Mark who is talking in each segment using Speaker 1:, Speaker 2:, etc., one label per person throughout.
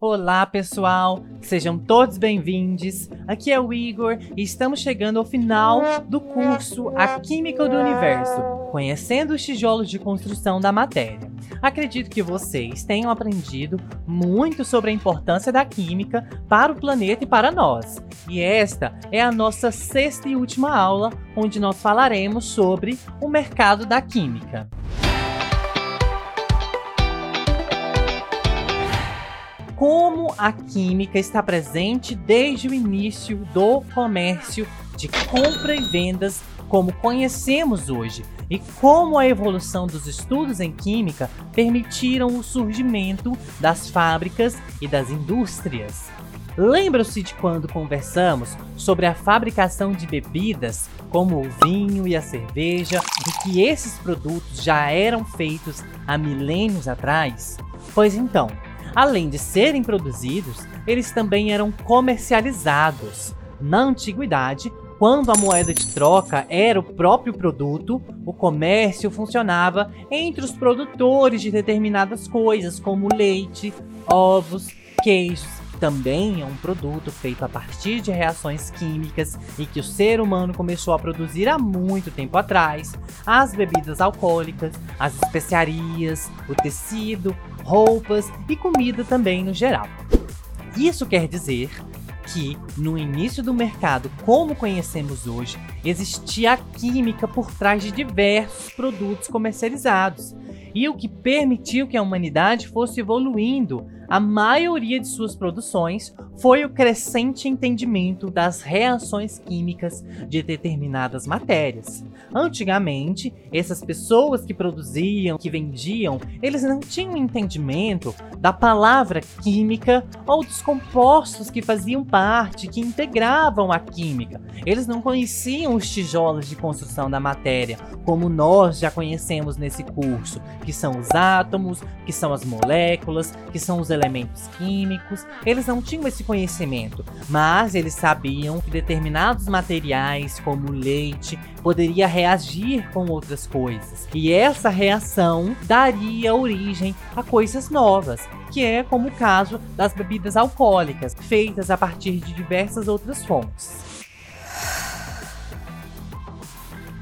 Speaker 1: Olá, pessoal! Sejam todos bem-vindos. Aqui é o Igor e estamos chegando ao final do curso A Química do Universo, conhecendo os tijolos de construção da matéria. Acredito que vocês tenham aprendido muito sobre a importância da química para o planeta e para nós. E esta é a nossa sexta e última aula, onde nós falaremos sobre o mercado da química. Como a química está presente desde o início do comércio de compra e vendas como conhecemos hoje e como a evolução dos estudos em química permitiram o surgimento das fábricas e das indústrias. Lembram-se de quando conversamos sobre a fabricação de bebidas, como o vinho e a cerveja, e que esses produtos já eram feitos há milênios atrás? Pois então, Além de serem produzidos, eles também eram comercializados. Na antiguidade, quando a moeda de troca era o próprio produto, o comércio funcionava entre os produtores de determinadas coisas, como leite, ovos, queijos também é um produto feito a partir de reações químicas e que o ser humano começou a produzir há muito tempo atrás. As bebidas alcoólicas, as especiarias, o tecido, roupas e comida também no geral. Isso quer dizer que, no início do mercado como conhecemos hoje, existia a química por trás de diversos produtos comercializados, e o que permitiu que a humanidade fosse evoluindo a maioria de suas produções foi o crescente entendimento das reações químicas de determinadas matérias. Antigamente, essas pessoas que produziam, que vendiam, eles não tinham entendimento da palavra química ou dos compostos que faziam parte, que integravam a química. Eles não conheciam os tijolos de construção da matéria, como nós já conhecemos nesse curso, que são os átomos, que são as moléculas, que são os elementos químicos. Eles não tinham esse conhecimento, mas eles sabiam que determinados materiais, como leite, poderia reagir com outras coisas. E essa reação daria origem a coisas novas, que é como o caso das bebidas alcoólicas, feitas a partir de diversas outras fontes.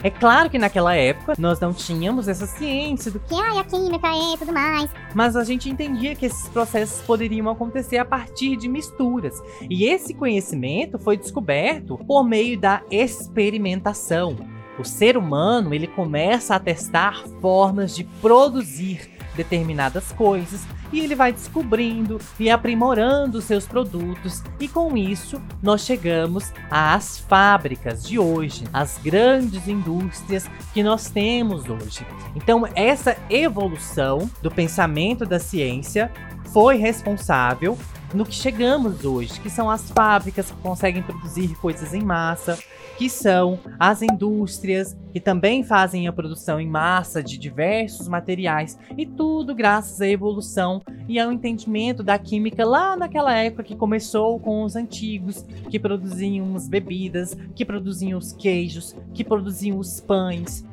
Speaker 1: É claro que naquela época nós não tínhamos essa ciência do
Speaker 2: que ai, a química é e tudo mais.
Speaker 1: Mas a gente entendia que esses processos poderiam acontecer a partir de misturas. E esse conhecimento foi descoberto por meio da experimentação. O ser humano ele começa a testar formas de produzir determinadas coisas e ele vai descobrindo e aprimorando seus produtos e com isso nós chegamos às fábricas de hoje, às grandes indústrias que nós temos hoje. Então essa evolução do pensamento da ciência foi responsável no que chegamos hoje, que são as fábricas que conseguem produzir coisas em massa, que são as indústrias que também fazem a produção em massa de diversos materiais, e tudo graças à evolução e ao entendimento da química lá naquela época que começou com os antigos, que produziam as bebidas, que produziam os queijos, que produziam os pães.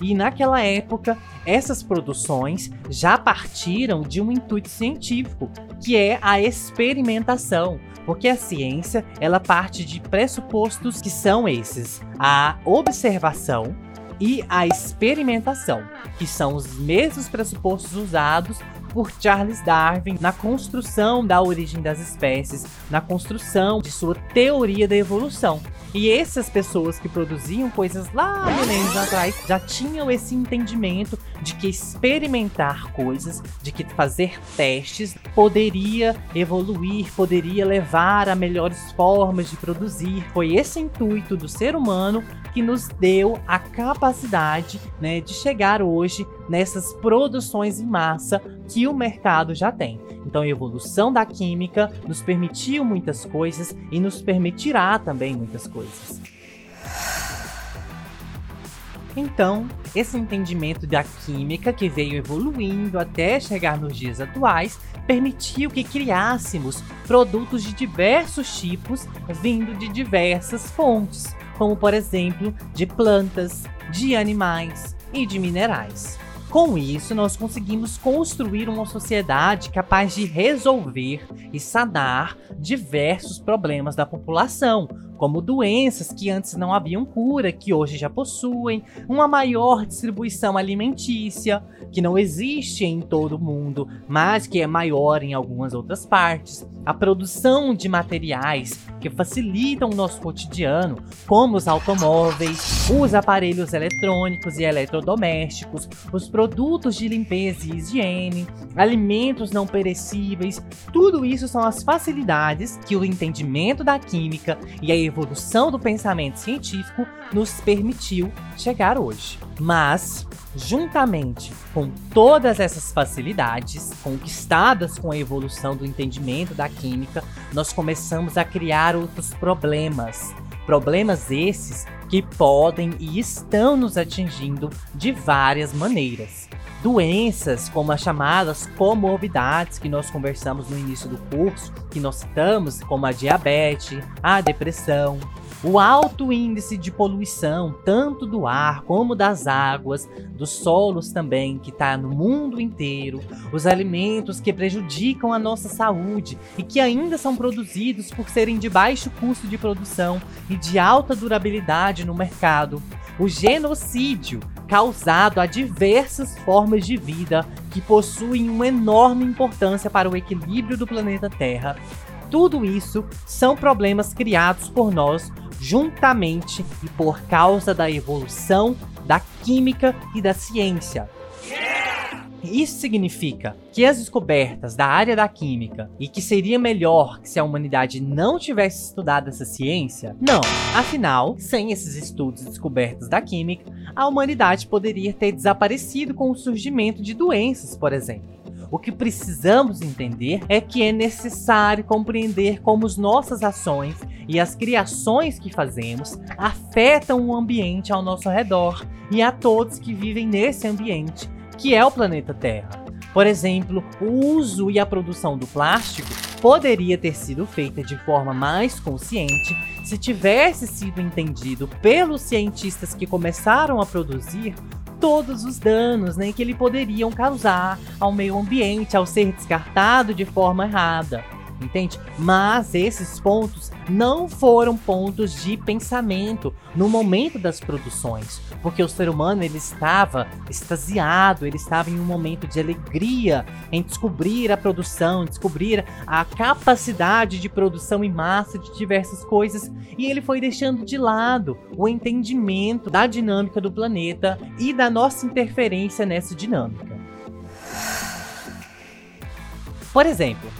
Speaker 1: E naquela época, essas produções já partiram de um intuito científico, que é a experimentação, porque a ciência ela parte de pressupostos que são esses: a observação e a experimentação, que são os mesmos pressupostos usados por Charles Darwin na construção da origem das espécies, na construção de sua teoria da evolução. E essas pessoas que produziam coisas lá milênios atrás já tinham esse entendimento de que experimentar coisas, de que fazer testes poderia evoluir, poderia levar a melhores formas de produzir. Foi esse intuito do ser humano que nos deu a capacidade né, de chegar hoje nessas produções em massa que o mercado já tem. Então, a evolução da química nos permitiu muitas coisas e nos permitirá também muitas coisas. Então, esse entendimento da química que veio evoluindo até chegar nos dias atuais permitiu que criássemos produtos de diversos tipos vindo de diversas fontes, como por exemplo de plantas, de animais e de minerais. Com isso, nós conseguimos construir uma sociedade capaz de resolver e sanar diversos problemas da população, como doenças que antes não haviam cura, que hoje já possuem, uma maior distribuição alimentícia, que não existe em todo o mundo, mas que é maior em algumas outras partes, a produção de materiais que facilitam o nosso cotidiano, como os automóveis, os aparelhos eletrônicos e eletrodomésticos, os produtos de limpeza e higiene, alimentos não perecíveis, tudo isso são as facilidades que o entendimento da química e a evolução do pensamento científico nos permitiu chegar hoje. Mas, juntamente com todas essas facilidades conquistadas com a evolução do entendimento da química, nós começamos a criar outros problemas. Problemas esses que podem e estão nos atingindo de várias maneiras. Doenças como as chamadas comorbidades que nós conversamos no início do curso, que nós citamos, como a diabetes, a depressão, o alto índice de poluição, tanto do ar como das águas, dos solos também, que está no mundo inteiro, os alimentos que prejudicam a nossa saúde e que ainda são produzidos por serem de baixo custo de produção e de alta durabilidade no mercado, o genocídio causado a diversas formas de vida que possuem uma enorme importância para o equilíbrio do planeta Terra. Tudo isso são problemas criados por nós juntamente e por causa da evolução da química e da ciência. Isso significa que as descobertas da área da química e que seria melhor se a humanidade não tivesse estudado essa ciência? Não. Afinal, sem esses estudos e descobertas da química, a humanidade poderia ter desaparecido com o surgimento de doenças, por exemplo. O que precisamos entender é que é necessário compreender como as nossas ações e as criações que fazemos afetam o ambiente ao nosso redor e a todos que vivem nesse ambiente, que é o planeta Terra. Por exemplo, o uso e a produção do plástico poderia ter sido feita de forma mais consciente se tivesse sido entendido pelos cientistas que começaram a produzir todos os danos né, que ele poderiam causar ao meio ambiente ao ser descartado de forma errada entende? Mas esses pontos não foram pontos de pensamento no momento das produções, porque o ser humano ele estava extasiado, ele estava em um momento de alegria em descobrir a produção, descobrir a capacidade de produção em massa de diversas coisas, e ele foi deixando de lado o entendimento da dinâmica do planeta e da nossa interferência nessa dinâmica. Por exemplo,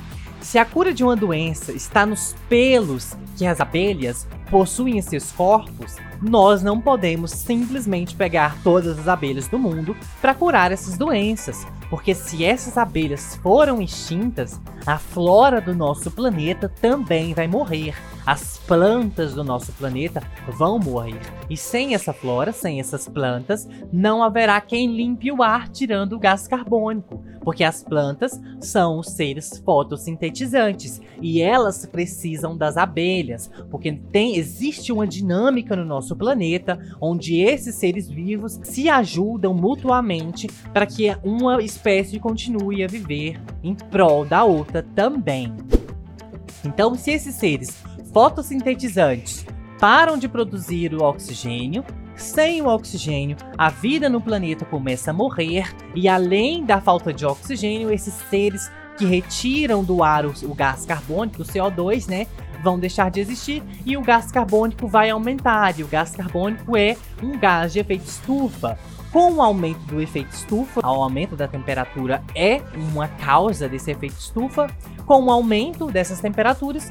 Speaker 1: se a cura de uma doença está nos pelos que as abelhas possuem em seus corpos, nós não podemos simplesmente pegar todas as abelhas do mundo para curar essas doenças, porque se essas abelhas foram extintas, a flora do nosso planeta também vai morrer. As plantas do nosso planeta vão morrer. E sem essa flora, sem essas plantas, não haverá quem limpe o ar tirando o gás carbônico porque as plantas são os seres fotossintetizantes e elas precisam das abelhas, porque tem existe uma dinâmica no nosso planeta onde esses seres vivos se ajudam mutuamente para que uma espécie continue a viver em prol da outra também. Então, se esses seres fotossintetizantes param de produzir o oxigênio, sem o oxigênio, a vida no planeta começa a morrer, e além da falta de oxigênio, esses seres que retiram do ar o, o gás carbônico, o CO2, né, vão deixar de existir e o gás carbônico vai aumentar. E o gás carbônico é um gás de efeito estufa. Com o aumento do efeito estufa, o aumento da temperatura é uma causa desse efeito estufa. Com o aumento dessas temperaturas,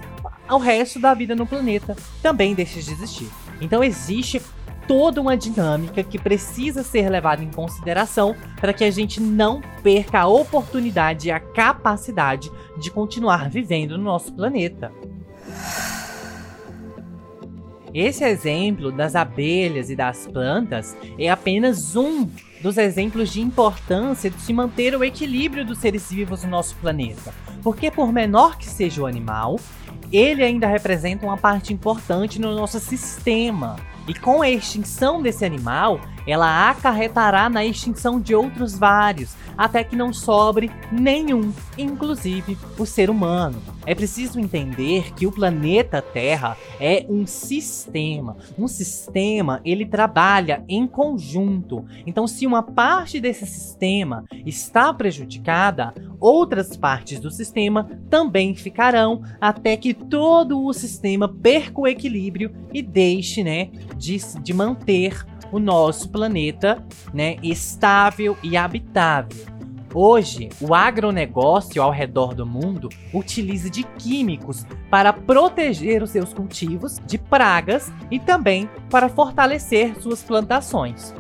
Speaker 1: o resto da vida no planeta também deixa de existir. Então existe toda uma dinâmica que precisa ser levada em consideração para que a gente não perca a oportunidade e a capacidade de continuar vivendo no nosso planeta. Esse exemplo das abelhas e das plantas é apenas um dos exemplos de importância de se manter o equilíbrio dos seres vivos no nosso planeta. Porque, por menor que seja o animal, ele ainda representa uma parte importante no nosso sistema E com a extinção desse animal, ela acarretará na extinção de outros vários, até que não sobre nenhum, inclusive o ser humano. É preciso entender que o planeta Terra é um sistema. Um sistema, ele trabalha em conjunto. Então, se uma parte desse sistema está prejudicada, outras partes do sistema também ficarão até que todo o sistema perca o equilíbrio e deixe, né, de, de manter o nosso planeta, né, estável e habitável. Hoje, o agronegócio ao redor do mundo utiliza de químicos para proteger os seus cultivos de pragas e também para fortalecer suas plantações.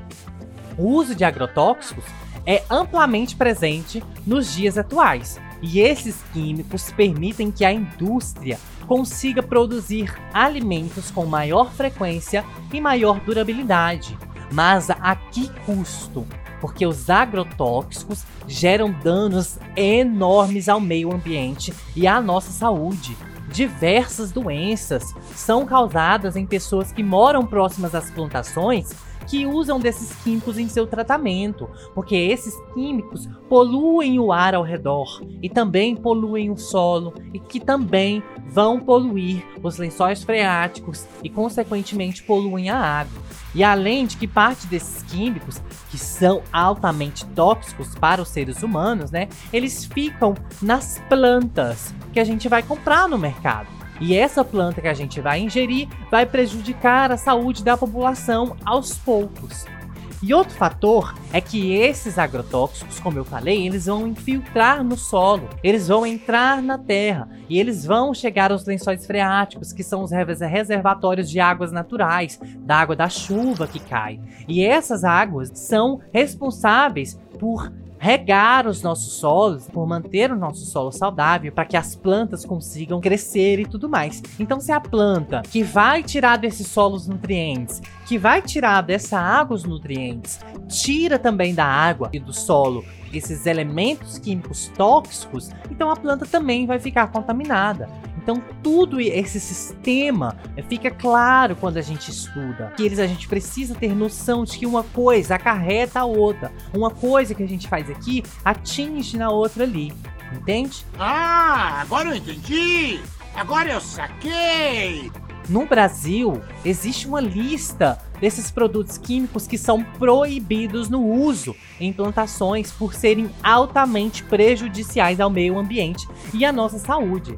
Speaker 1: O uso de agrotóxicos é amplamente presente nos dias atuais, e esses químicos permitem que a indústria consiga produzir alimentos com maior frequência e maior durabilidade. Mas a que custo? porque os agrotóxicos geram danos enormes ao meio ambiente e à nossa saúde. Diversas doenças são causadas em pessoas que moram próximas às plantações que usam desses químicos em seu tratamento, porque esses químicos poluem o ar ao redor e também poluem o solo e que também vão poluir os lençóis freáticos e consequentemente poluem a água. E além de que parte desses químicos, que são altamente tóxicos para os seres humanos, né, eles ficam nas plantas que a gente vai comprar no mercado. E essa planta que a gente vai ingerir vai prejudicar a saúde da população aos poucos. E outro fator é que esses agrotóxicos, como eu falei, eles vão infiltrar no solo, eles vão entrar na terra e eles vão chegar aos lençóis freáticos, que são os reservatórios de águas naturais, da água da chuva que cai. E essas águas são responsáveis por regar os nossos solos, por manter o nosso solo saudável, para que as plantas consigam crescer e tudo mais. Então, se a planta que vai tirar desses solos nutrientes, que vai tirar dessa água os nutrientes, tira também da água e do solo esses elementos químicos tóxicos, então a planta também vai ficar contaminada. Então, tudo esse sistema fica claro quando a gente estuda. Que eles a gente precisa ter noção de que uma coisa acarreta a outra. Uma coisa que a gente faz aqui atinge na outra ali. Entende?
Speaker 3: Ah, agora eu entendi! Agora eu saquei!
Speaker 1: No Brasil, existe uma lista desses produtos químicos que são proibidos no uso em plantações por serem altamente prejudiciais ao meio ambiente e à nossa saúde.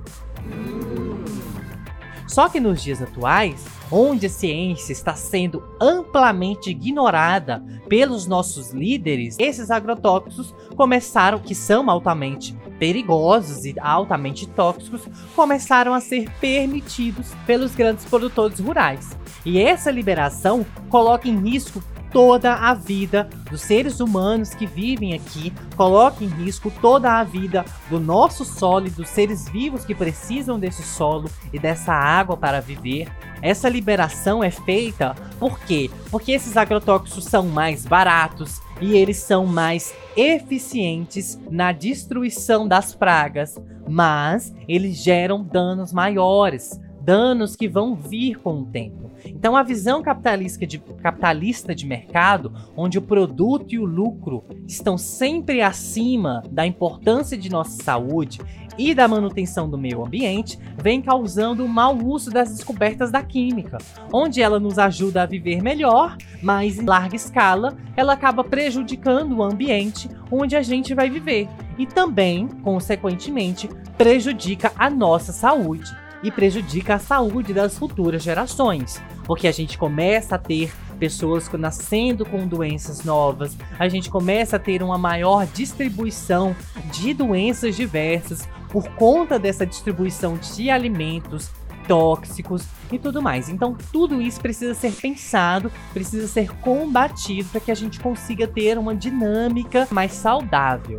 Speaker 1: Só que nos dias atuais, onde a ciência está sendo amplamente ignorada pelos nossos líderes, esses agrotóxicos começaram, que são altamente perigosos e altamente tóxicos, começaram a ser permitidos pelos grandes produtores rurais. E essa liberação coloca em risco toda a vida dos seres humanos que vivem aqui, coloca em risco toda a vida do nosso solo e dos seres vivos que precisam desse solo e dessa água para viver. Essa liberação é feita por quê? Porque esses agrotóxicos são mais baratos e eles são mais eficientes na destruição das pragas, mas eles geram danos maiores, danos que vão vir com o tempo. Então, a visão capitalista de, capitalista de mercado, onde o produto e o lucro estão sempre acima da importância de nossa saúde e da manutenção do meio ambiente, vem causando o mau uso das descobertas da química, onde ela nos ajuda a viver melhor, mas em larga escala, ela acaba prejudicando o ambiente onde a gente vai viver e também, consequentemente, prejudica a nossa saúde e prejudica a saúde das futuras gerações, porque a gente começa a ter pessoas nascendo com doenças novas, a gente começa a ter uma maior distribuição de doenças diversas por conta dessa distribuição de alimentos tóxicos e tudo mais. Então, tudo isso precisa ser pensado, precisa ser combatido para que a gente consiga ter uma dinâmica mais saudável.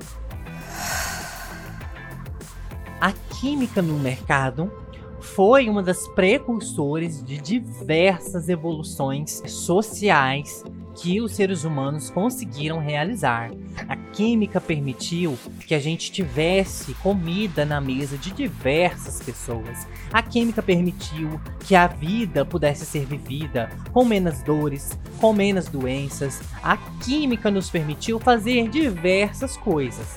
Speaker 1: A química no mercado foi uma das precursores de diversas evoluções sociais que os seres humanos conseguiram realizar. A química permitiu que a gente tivesse comida na mesa de diversas pessoas. A química permitiu que a vida pudesse ser vivida com menos dores, com menos doenças. A química nos permitiu fazer diversas coisas.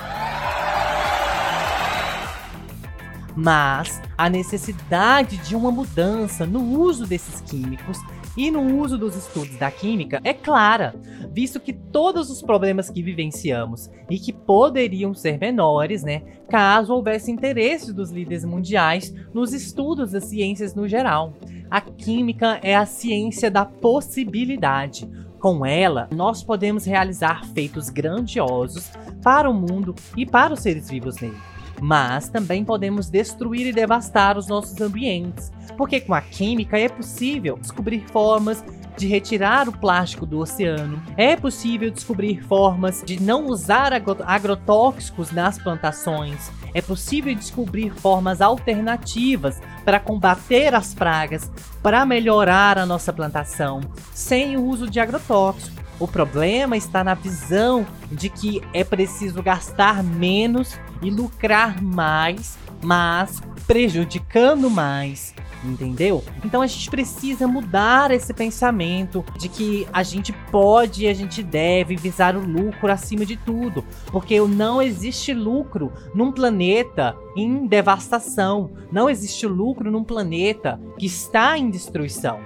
Speaker 1: Mas a necessidade de uma mudança no uso desses químicos e no uso dos estudos da química é clara, visto que todos os problemas que vivenciamos e que poderiam ser menores, né, caso houvesse interesse dos líderes mundiais nos estudos das ciências no geral. A química é a ciência da possibilidade. Com ela, nós podemos realizar feitos grandiosos para o mundo e para os seres vivos nele mas também podemos destruir e devastar os nossos ambientes, porque com a química é possível descobrir formas de retirar o plástico do oceano, é possível descobrir formas de não usar agrotóxicos nas plantações, é possível descobrir formas alternativas para combater as pragas, para melhorar a nossa plantação, sem o uso de agrotóxicos. O problema está na visão de que é preciso gastar menos e lucrar mais, mas prejudicando mais. Entendeu? Então a gente precisa mudar esse pensamento de que a gente pode e a gente deve visar o lucro acima de tudo, porque não existe lucro num planeta em devastação, não existe lucro num planeta que está em destruição.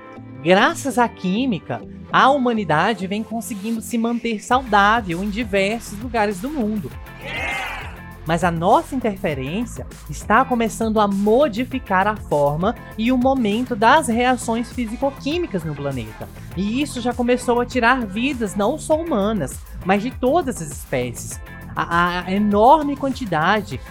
Speaker 1: Graças à química, a humanidade vem conseguindo se manter saudável em diversos lugares do mundo. Mas a nossa interferência está começando a modificar a forma e o momento das reações físico-químicas no planeta. E isso já começou a tirar vidas não só humanas, mas de todas as espécies. A, a enorme quantidade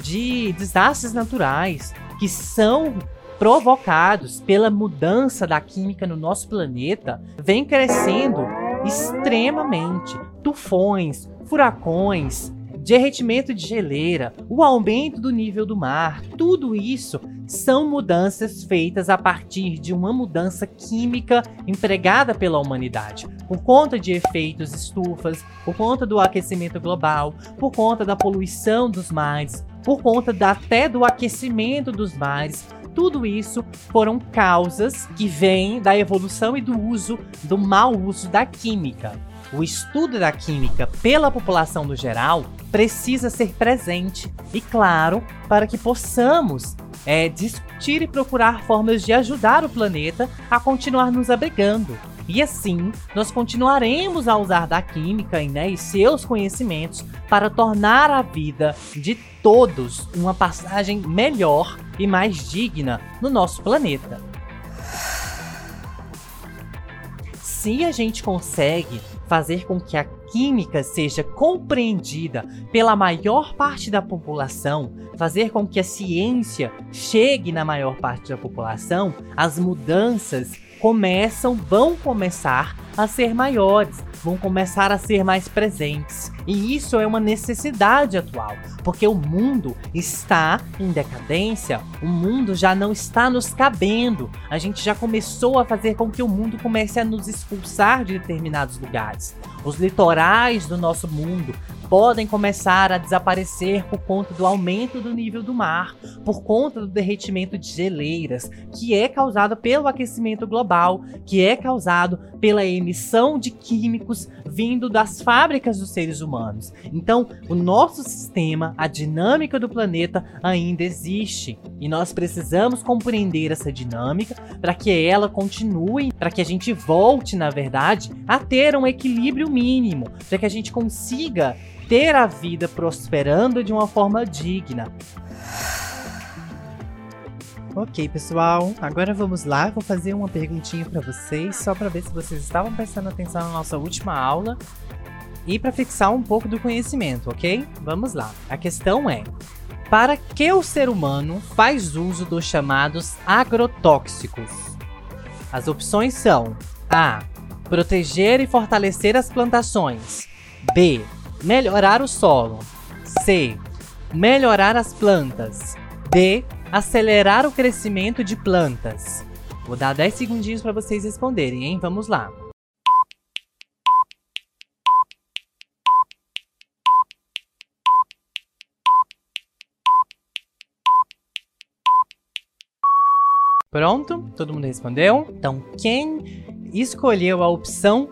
Speaker 1: de desastres naturais que são provocados pela mudança da química no nosso planeta vem crescendo extremamente. Tufões, furacões, derretimento de geleira, o aumento do nível do mar, tudo isso são mudanças feitas a partir de uma mudança química empregada pela humanidade, por conta de efeitos estufas, por conta do aquecimento global, por conta da poluição dos mares, por conta da, até do aquecimento dos mares, tudo isso foram causas que vêm da evolução e do uso, do mau uso da química. O estudo da química pela população no geral precisa ser presente e claro para que possamos é, discutir e procurar formas de ajudar o planeta a continuar nos abrigando. E assim, nós continuaremos a usar da química né, e seus conhecimentos para tornar a vida de todos uma passagem melhor e mais digna no nosso planeta. Se a gente consegue fazer com que a química seja compreendida pela maior parte da população, fazer com que a ciência chegue na maior parte da população, as mudanças começam, vão começar a ser maiores, vão começar a ser mais presentes. E isso é uma necessidade atual, porque o mundo está em decadência, o mundo já não está nos cabendo. A gente já começou a fazer com que o mundo comece a nos expulsar de determinados lugares. Os litorais do nosso mundo podem começar a desaparecer por conta do aumento do nível do mar, por conta do derretimento de geleiras, que é causado pelo aquecimento global, que é causado pela emissão de químicos vindo das fábricas dos seres humanos. Então, o nosso sistema, a dinâmica do planeta ainda existe e nós precisamos compreender essa dinâmica para que ela continue, para que a gente volte, na verdade, a ter um equilíbrio mínimo, para que a gente consiga ter a vida prosperando de uma forma digna. Ok, pessoal, agora vamos lá. Vou fazer uma perguntinha para vocês, só para ver se vocês estavam prestando atenção na nossa última aula e para fixar um pouco do conhecimento, ok? Vamos lá. A questão é: para que o ser humano faz uso dos chamados agrotóxicos? As opções são: A. Proteger e fortalecer as plantações. B melhorar o solo. C. Melhorar as plantas. D acelerar o crescimento de plantas? Vou dar 10 segundinhos para vocês responderem, hein? Vamos lá. Pronto? Todo mundo respondeu? Então, quem escolheu a opção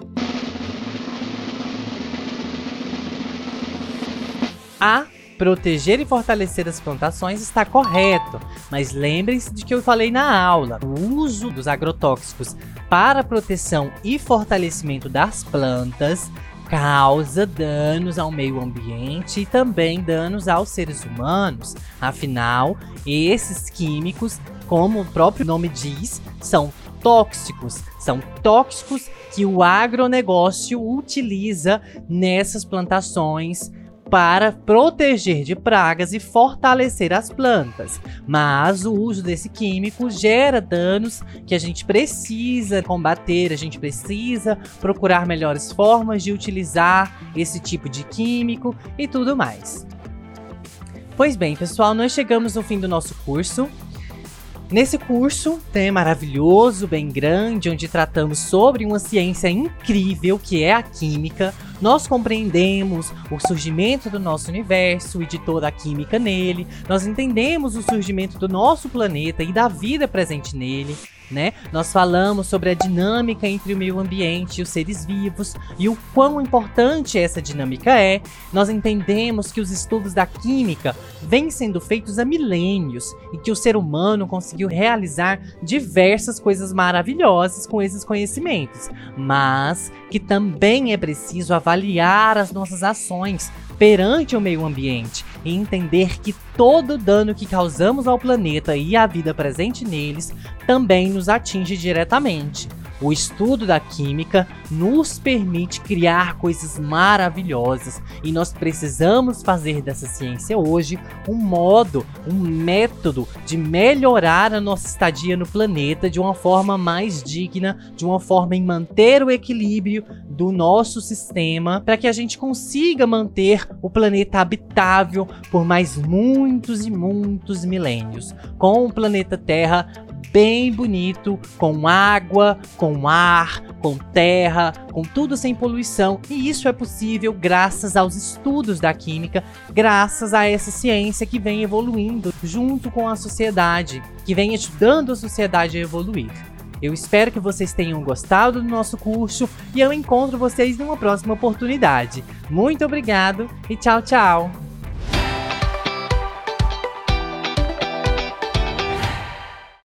Speaker 1: A proteger e fortalecer as plantações está correto, mas lembrem-se de que eu falei na aula: o uso dos agrotóxicos para proteção e fortalecimento das plantas causa danos ao meio ambiente e também danos aos seres humanos. Afinal, esses químicos, como o próprio nome diz, são tóxicos. São tóxicos que o agronegócio utiliza nessas plantações para proteger de pragas e fortalecer as plantas. Mas o uso desse químico gera danos que a gente precisa combater, a gente precisa procurar melhores formas de utilizar esse tipo de químico e tudo mais. Pois bem, pessoal, nós chegamos no fim do nosso curso. Nesse curso, tem maravilhoso, bem grande, onde tratamos sobre uma ciência incrível que é a química, nós compreendemos o surgimento do nosso universo e de toda a química nele, nós entendemos o surgimento do nosso planeta e da vida presente nele, né? Nós falamos sobre a dinâmica entre o meio ambiente e os seres vivos e o quão importante essa dinâmica é. Nós entendemos que os estudos da química vêm sendo feitos há milênios e que o ser humano conseguiu realizar diversas coisas maravilhosas com esses conhecimentos, mas que também é preciso avaliar as nossas ações perante o meio ambiente e entender que todo dano que causamos ao planeta e à vida presente neles também nos atinge diretamente. O estudo da química nos permite criar coisas maravilhosas e nós precisamos fazer dessa ciência hoje um modo, um método de melhorar a nossa estadia no planeta de uma forma mais digna, de uma forma em manter o equilíbrio do nosso sistema para que a gente consiga manter o planeta habitável por mais muitos e muitos milênios, com o planeta Terra bem bonito, com água, com ar, com terra, com tudo sem poluição. E isso é possível graças aos estudos da química, graças a essa ciência que vem evoluindo junto com a sociedade, que vem ajudando a sociedade a evoluir. Eu espero que vocês tenham gostado do nosso curso e eu encontro vocês numa próxima oportunidade. Muito obrigado e tchau, tchau!